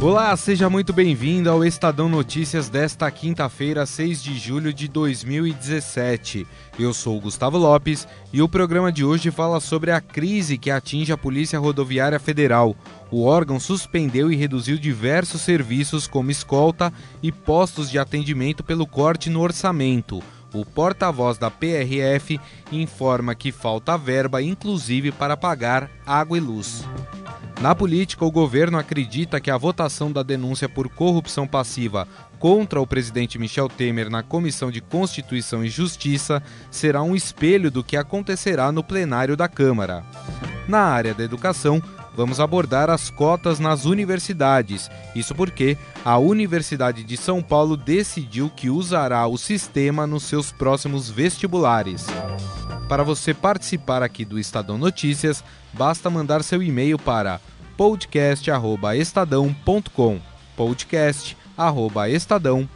Olá, seja muito bem-vindo ao Estadão Notícias desta quinta-feira, 6 de julho de 2017. Eu sou Gustavo Lopes e o programa de hoje fala sobre a crise que atinge a Polícia Rodoviária Federal. O órgão suspendeu e reduziu diversos serviços, como escolta e postos de atendimento, pelo corte no orçamento. O porta-voz da PRF informa que falta verba, inclusive para pagar água e luz. Na política, o governo acredita que a votação da denúncia por corrupção passiva contra o presidente Michel Temer na Comissão de Constituição e Justiça será um espelho do que acontecerá no plenário da Câmara. Na área da educação, vamos abordar as cotas nas universidades. Isso porque a Universidade de São Paulo decidiu que usará o sistema nos seus próximos vestibulares. Para você participar aqui do Estadão Notícias, basta mandar seu e-mail para podcast@estadão.com. podcast@estadão.com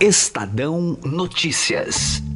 Estadão Notícias.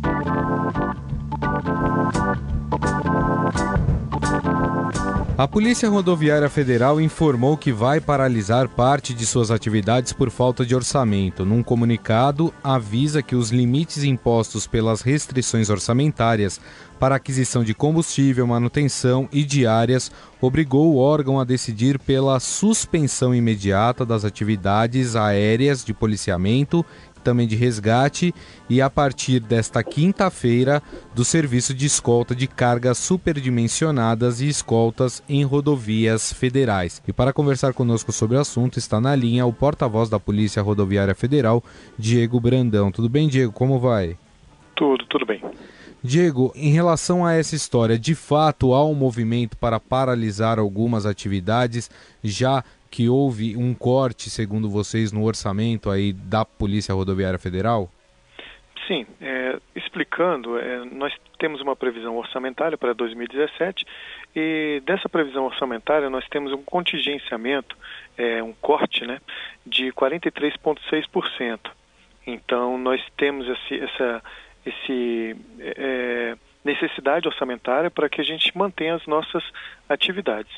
A Polícia Rodoviária Federal informou que vai paralisar parte de suas atividades por falta de orçamento. Num comunicado, avisa que os limites impostos pelas restrições orçamentárias para aquisição de combustível, manutenção e diárias obrigou o órgão a decidir pela suspensão imediata das atividades aéreas de policiamento também de resgate e a partir desta quinta-feira do serviço de escolta de cargas superdimensionadas e escoltas em rodovias federais. E para conversar conosco sobre o assunto está na linha o porta-voz da Polícia Rodoviária Federal, Diego Brandão. Tudo bem, Diego? Como vai? Tudo, tudo bem. Diego, em relação a essa história, de fato há um movimento para paralisar algumas atividades, já que houve um corte, segundo vocês, no orçamento aí da Polícia Rodoviária Federal? Sim, é, explicando, é, nós temos uma previsão orçamentária para 2017 e dessa previsão orçamentária nós temos um contingenciamento, é, um corte, né, de 43,6%. Então nós temos esse, essa esse é, necessidade orçamentária para que a gente mantenha as nossas atividades.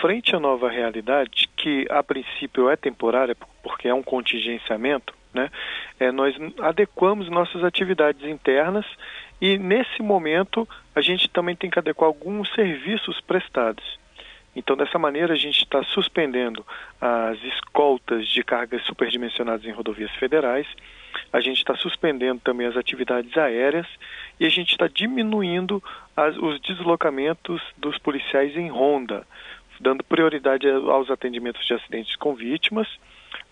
Frente à nova realidade, que a princípio é temporária, porque é um contingenciamento, né, é, nós adequamos nossas atividades internas e, nesse momento, a gente também tem que adequar alguns serviços prestados. Então, dessa maneira, a gente está suspendendo as escoltas de cargas superdimensionadas em rodovias federais, a gente está suspendendo também as atividades aéreas e a gente está diminuindo as, os deslocamentos dos policiais em ronda dando prioridade aos atendimentos de acidentes com vítimas,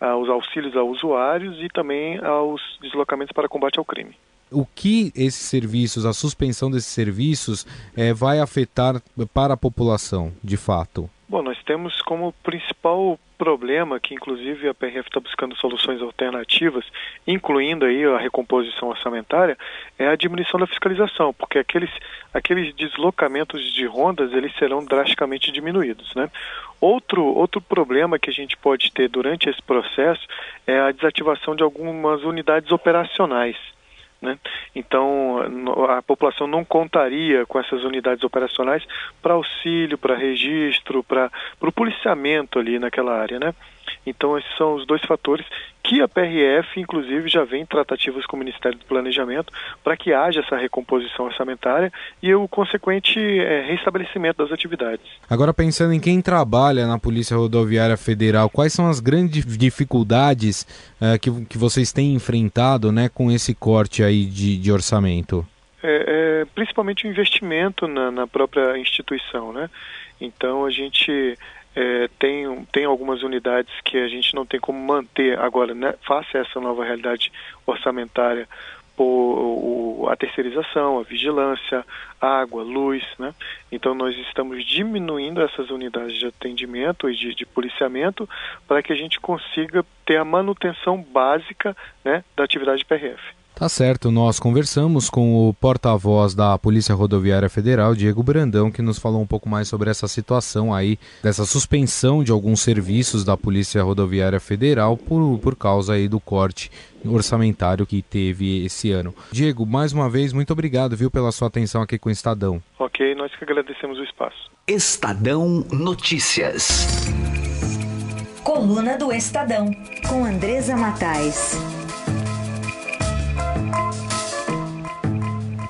aos auxílios a usuários e também aos deslocamentos para combate ao crime. O que esses serviços, a suspensão desses serviços, é, vai afetar para a população, de fato? Bom, nós temos como principal problema que inclusive a PRF está buscando soluções alternativas, incluindo aí a recomposição orçamentária, é a diminuição da fiscalização, porque aqueles, aqueles deslocamentos de rondas eles serão drasticamente diminuídos, né? Outro, outro problema que a gente pode ter durante esse processo é a desativação de algumas unidades operacionais. Né? Então, a população não contaria com essas unidades operacionais para auxílio, para registro, para o policiamento ali naquela área. Né? Então, esses são os dois fatores que a PRF, inclusive, já vem em tratativas com o Ministério do Planejamento para que haja essa recomposição orçamentária e o consequente é, restabelecimento das atividades. Agora, pensando em quem trabalha na Polícia Rodoviária Federal, quais são as grandes dificuldades é, que, que vocês têm enfrentado né, com esse corte aí de, de orçamento? É, é, principalmente o investimento na, na própria instituição, né? Então a gente é, tem, tem algumas unidades que a gente não tem como manter agora, né, face a essa nova realidade orçamentária, por a terceirização, a vigilância, água, luz, né? Então nós estamos diminuindo essas unidades de atendimento e de, de policiamento para que a gente consiga ter a manutenção básica né, da atividade PRF. Tá certo, nós conversamos com o porta-voz da Polícia Rodoviária Federal, Diego Brandão, que nos falou um pouco mais sobre essa situação aí, dessa suspensão de alguns serviços da Polícia Rodoviária Federal por, por causa aí do corte orçamentário que teve esse ano. Diego, mais uma vez, muito obrigado, viu, pela sua atenção aqui com o Estadão. Ok, nós que agradecemos o espaço. Estadão Notícias. Coluna do Estadão, com Andresa Matais.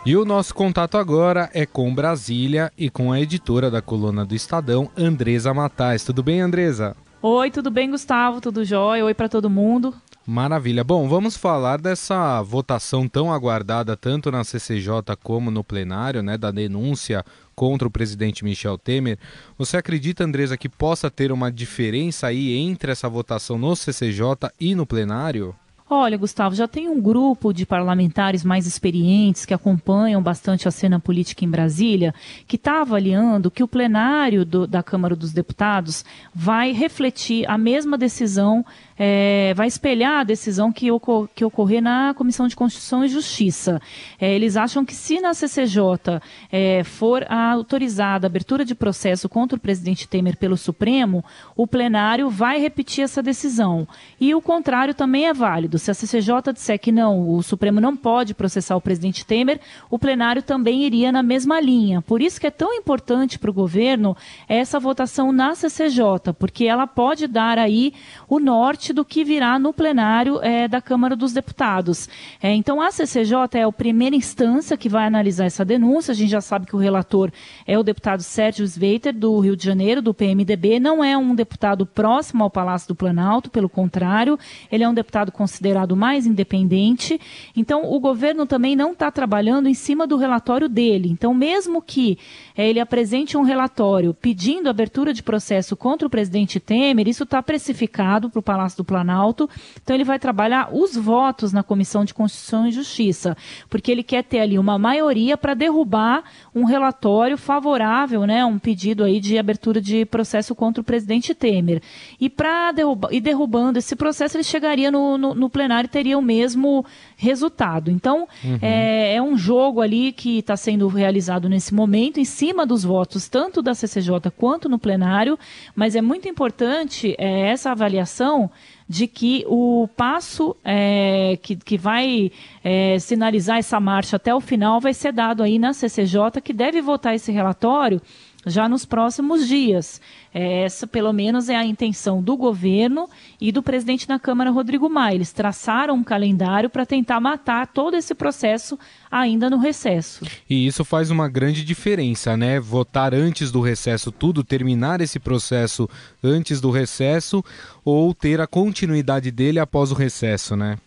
E o nosso contato agora é com Brasília e com a editora da coluna do Estadão, Andresa Matais. Tudo bem, Andresa? Oi, tudo bem, Gustavo? Tudo jóia? Oi para todo mundo. Maravilha. Bom, vamos falar dessa votação tão aguardada tanto na CCJ como no plenário, né, da denúncia contra o presidente Michel Temer. Você acredita, Andresa, que possa ter uma diferença aí entre essa votação no CCJ e no plenário? Olha, Gustavo, já tem um grupo de parlamentares mais experientes que acompanham bastante a cena política em Brasília, que está avaliando que o plenário do, da Câmara dos Deputados vai refletir a mesma decisão é, vai espelhar a decisão que, ocor que ocorrer na Comissão de Constituição e Justiça. É, eles acham que se na CCJ é, for autorizada a abertura de processo contra o presidente Temer pelo Supremo, o plenário vai repetir essa decisão. E o contrário também é válido. Se a CCJ disser que não, o Supremo não pode processar o presidente Temer, o plenário também iria na mesma linha. Por isso que é tão importante para o governo essa votação na CCJ, porque ela pode dar aí o norte do que virá no plenário é, da Câmara dos Deputados. É, então, a CCJ é a primeira instância que vai analisar essa denúncia. A gente já sabe que o relator é o deputado Sérgio Sveiter, do Rio de Janeiro, do PMDB. Não é um deputado próximo ao Palácio do Planalto, pelo contrário, ele é um deputado considerado mais independente. Então, o governo também não está trabalhando em cima do relatório dele. Então, mesmo que é, ele apresente um relatório pedindo abertura de processo contra o presidente Temer, isso está precificado para o Palácio do Planalto. Então ele vai trabalhar os votos na Comissão de Constituição e Justiça, porque ele quer ter ali uma maioria para derrubar um relatório favorável, né, um pedido aí de abertura de processo contra o presidente Temer. E para derrubar, e derrubando esse processo, ele chegaria no, no, no plenário teria o mesmo resultado. Então uhum. é, é um jogo ali que está sendo realizado nesse momento em cima dos votos tanto da CCJ quanto no plenário, mas é muito importante é, essa avaliação de que o passo é, que, que vai é, sinalizar essa marcha até o final vai ser dado aí na CCJ, que deve votar esse relatório já nos próximos dias. É, essa, pelo menos, é a intenção do governo e do presidente da Câmara, Rodrigo Maia. Eles traçaram um calendário para tentar matar todo esse processo ainda no recesso. E isso faz uma grande diferença, né? Votar antes do recesso tudo, terminar esse processo antes do recesso ou ter a continuidade dele após o recesso, né?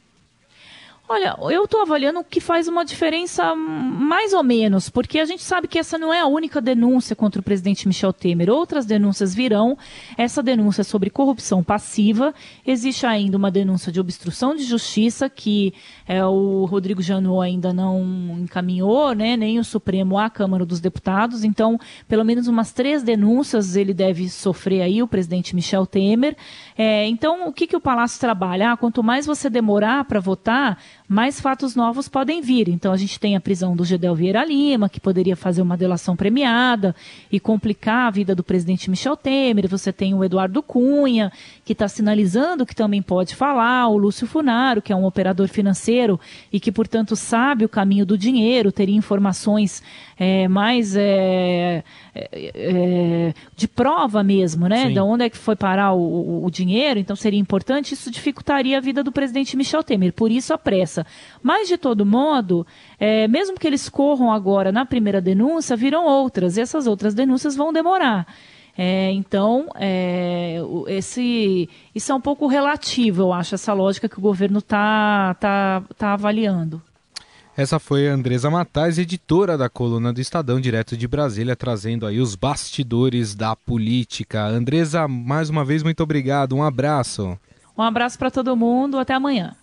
Olha, eu estou avaliando que faz uma diferença mais ou menos, porque a gente sabe que essa não é a única denúncia contra o presidente Michel Temer. Outras denúncias virão. Essa denúncia é sobre corrupção passiva. Existe ainda uma denúncia de obstrução de justiça que é, o Rodrigo Janot ainda não encaminhou, né, nem o Supremo à Câmara dos Deputados. Então, pelo menos umas três denúncias ele deve sofrer aí, o presidente Michel Temer. É, então, o que, que o Palácio trabalha? Ah, quanto mais você demorar para votar, mais fatos novos podem vir. Então a gente tem a prisão do Gedel Vieira Lima, que poderia fazer uma delação premiada e complicar a vida do presidente Michel Temer. Você tem o Eduardo Cunha, que está sinalizando que também pode falar, o Lúcio Funaro, que é um operador financeiro e que, portanto, sabe o caminho do dinheiro, teria informações é, mais é, é, é de prova mesmo, né? Sim. De onde é que foi parar o, o, o dinheiro, então seria importante, isso dificultaria a vida do presidente Michel Temer. Por isso a pressa. Mas, de todo modo, é, mesmo que eles corram agora na primeira denúncia, virão outras, e essas outras denúncias vão demorar. É, então, é, esse, isso é um pouco relativo, eu acho, essa lógica que o governo está tá, tá avaliando. Essa foi a Andresa Matais, editora da coluna do Estadão, direto de Brasília, trazendo aí os bastidores da política. Andresa, mais uma vez, muito obrigado. Um abraço. Um abraço para todo mundo. Até amanhã.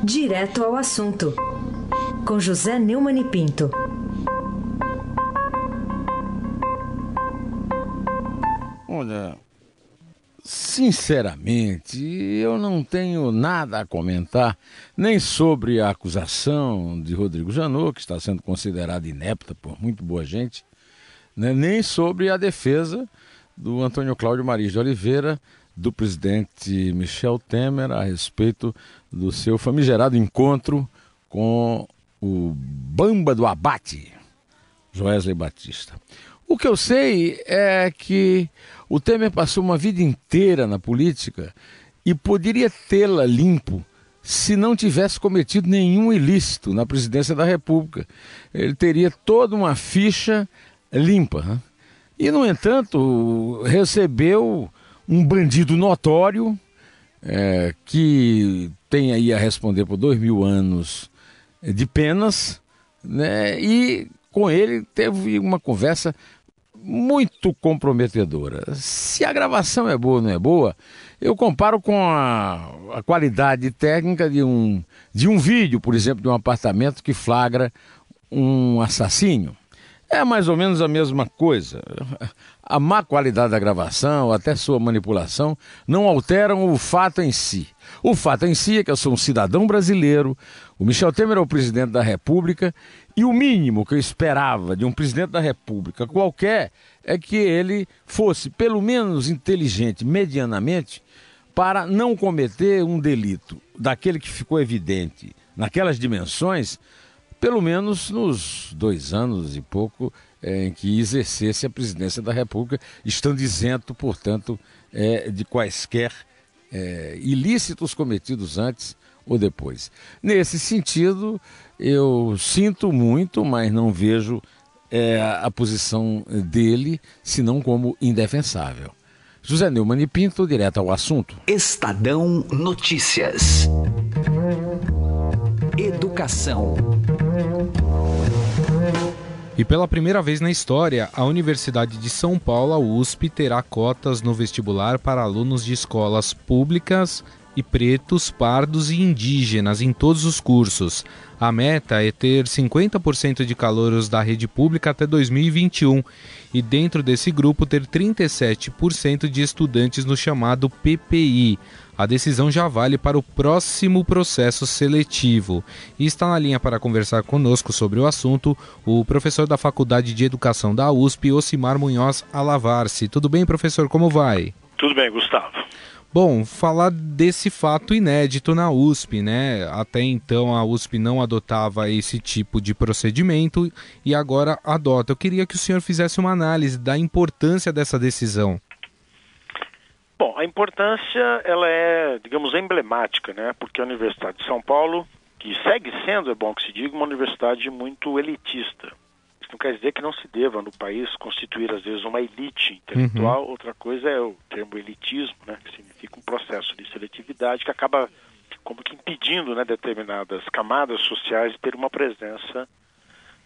Direto ao assunto, com José Neumann e Pinto. Olha, sinceramente, eu não tenho nada a comentar nem sobre a acusação de Rodrigo Janot, que está sendo considerada inepta por muito boa gente, né, nem sobre a defesa do Antônio Cláudio Maris de Oliveira, do presidente Michel Temer, a respeito do seu famigerado encontro com o Bamba do Abate, Joesley Batista. O que eu sei é que o Temer passou uma vida inteira na política e poderia tê-la limpo se não tivesse cometido nenhum ilícito na presidência da República. Ele teria toda uma ficha limpa. Né? E, no entanto, recebeu um bandido notório é, que tem aí a responder por dois mil anos de penas, né? E com ele teve uma conversa muito comprometedora. Se a gravação é boa ou não é boa, eu comparo com a, a, qualidade técnica de um, de um vídeo, por exemplo, de um apartamento que flagra um assassínio. É mais ou menos a mesma coisa. A má qualidade da gravação, até sua manipulação, não alteram o fato em si. O fato em si é que eu sou um cidadão brasileiro, o Michel Temer é o presidente da República, e o mínimo que eu esperava de um presidente da República qualquer é que ele fosse, pelo menos inteligente, medianamente, para não cometer um delito daquele que ficou evidente naquelas dimensões pelo menos nos dois anos e pouco é, em que exercesse a presidência da República, estando isento, portanto, é, de quaisquer é, ilícitos cometidos antes ou depois. Nesse sentido, eu sinto muito, mas não vejo é, a posição dele, senão como indefensável. José Neumann e Pinto, direto ao assunto. Estadão Notícias. Educação. E pela primeira vez na história, a Universidade de São Paulo, a USP, terá cotas no vestibular para alunos de escolas públicas e pretos, pardos e indígenas em todos os cursos. A meta é ter 50% de calouros da rede pública até 2021 e dentro desse grupo ter 37% de estudantes no chamado PPI, a decisão já vale para o próximo processo seletivo. E está na linha para conversar conosco sobre o assunto o professor da Faculdade de Educação da USP, Osimar Munhoz Alavarce. Tudo bem, professor? Como vai? Tudo bem, Gustavo. Bom, falar desse fato inédito na USP, né? Até então a USP não adotava esse tipo de procedimento e agora adota. Eu queria que o senhor fizesse uma análise da importância dessa decisão. Bom, a importância ela é, digamos, emblemática, né? Porque a Universidade de São Paulo, que segue sendo, é bom que se diga, uma universidade muito elitista. Não quer dizer que não se deva no país constituir às vezes uma elite intelectual. Uhum. Outra coisa é o termo elitismo, né? Que significa um processo de seletividade que acaba como que impedindo, né, determinadas camadas sociais de ter uma presença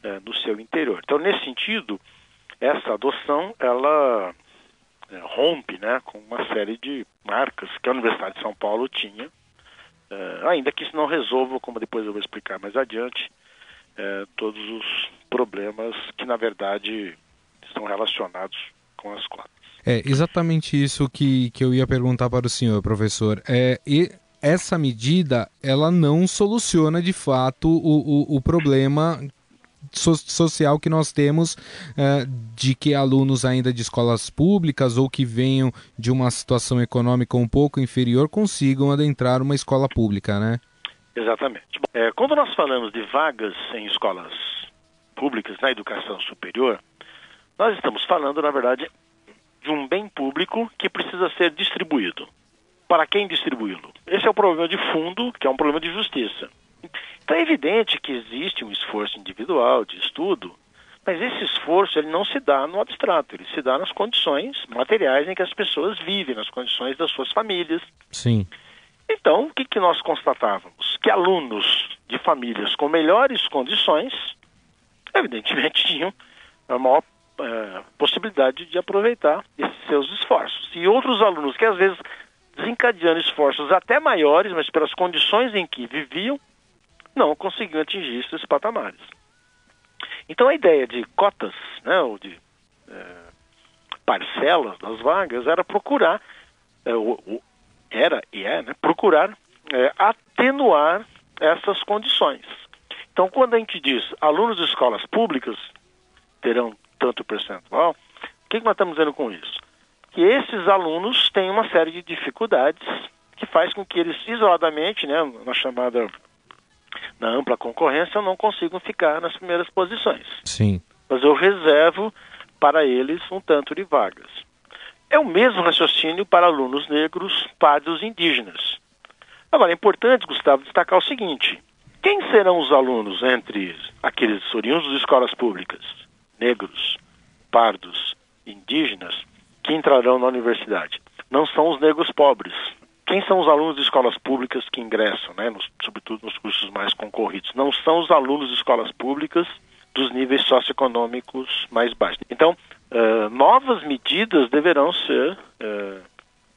é, no seu interior. Então, nesse sentido, essa adoção ela é, rompe né, com uma série de marcas que a Universidade de São Paulo tinha, é, ainda que isso não resolva, como depois eu vou explicar mais adiante, é, todos os problemas que, na verdade, estão relacionados com as cotas. É exatamente isso que, que eu ia perguntar para o senhor, professor. É, e essa medida, ela não soluciona de fato o, o, o problema so social que nós temos uh, de que alunos ainda de escolas públicas ou que venham de uma situação econômica um pouco inferior consigam adentrar uma escola pública, né? Exatamente. É, quando nós falamos de vagas em escolas públicas na educação superior, nós estamos falando, na verdade, de um bem público que precisa ser distribuído. Para quem distribuí-lo? Esse é o problema de fundo, que é um problema de justiça. Então é evidente que existe um esforço individual de estudo, mas esse esforço ele não se dá no abstrato, ele se dá nas condições materiais em que as pessoas vivem, nas condições das suas famílias. Sim. Então, o que, que nós constatávamos? Que alunos de famílias com melhores condições, evidentemente, tinham a maior é, possibilidade de aproveitar esses seus esforços. E outros alunos que às vezes desencadeando esforços até maiores, mas pelas condições em que viviam, não conseguiam atingir esses patamares. Então a ideia de cotas, né, ou de é, parcelas das vagas, era procurar, o, era e é, né, procurar atenuar essas condições. Então, quando a gente diz alunos de escolas públicas terão tanto percentual, o que, que nós estamos dizendo com isso? Que esses alunos têm uma série de dificuldades que faz com que eles isoladamente, né, na chamada na ampla concorrência, não consigam ficar nas primeiras posições. Sim. Mas eu reservo para eles um tanto de vagas. É o mesmo raciocínio para alunos negros, pardos e indígenas. Agora, é importante, Gustavo, destacar o seguinte: quem serão os alunos entre aqueles oriundos de escolas públicas, negros, pardos, indígenas, que entrarão na universidade? Não são os negros pobres. Quem são os alunos de escolas públicas que ingressam, né, nos, sobretudo nos cursos mais concorridos? Não são os alunos de escolas públicas dos níveis socioeconômicos mais baixos. Então, uh, novas medidas deverão ser uh,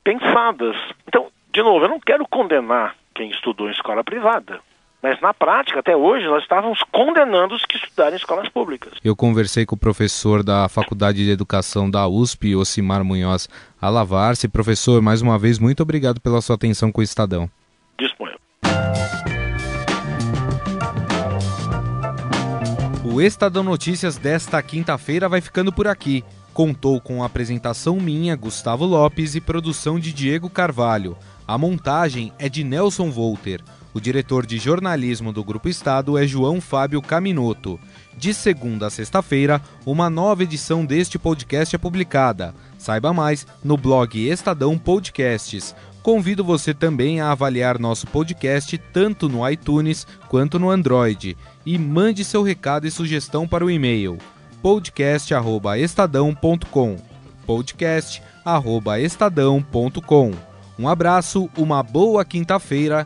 pensadas. Então, de novo, eu não quero condenar quem estudou em escola privada. Mas na prática, até hoje, nós estávamos condenando os que estudaram em escolas públicas. Eu conversei com o professor da Faculdade de Educação da USP, Osimar Munhoz Alavarce. Professor, mais uma vez, muito obrigado pela sua atenção com o Estadão. Disponha. O Estadão Notícias desta quinta-feira vai ficando por aqui. Contou com a apresentação minha, Gustavo Lopes, e produção de Diego Carvalho. A montagem é de Nelson Volter. O diretor de jornalismo do Grupo Estado é João Fábio Caminoto. De segunda a sexta-feira, uma nova edição deste podcast é publicada. Saiba mais no blog Estadão Podcasts. Convido você também a avaliar nosso podcast tanto no iTunes quanto no Android. E mande seu recado e sugestão para o e-mail podcast@estadão.com. podcast@estadão.com. Um abraço, uma boa quinta-feira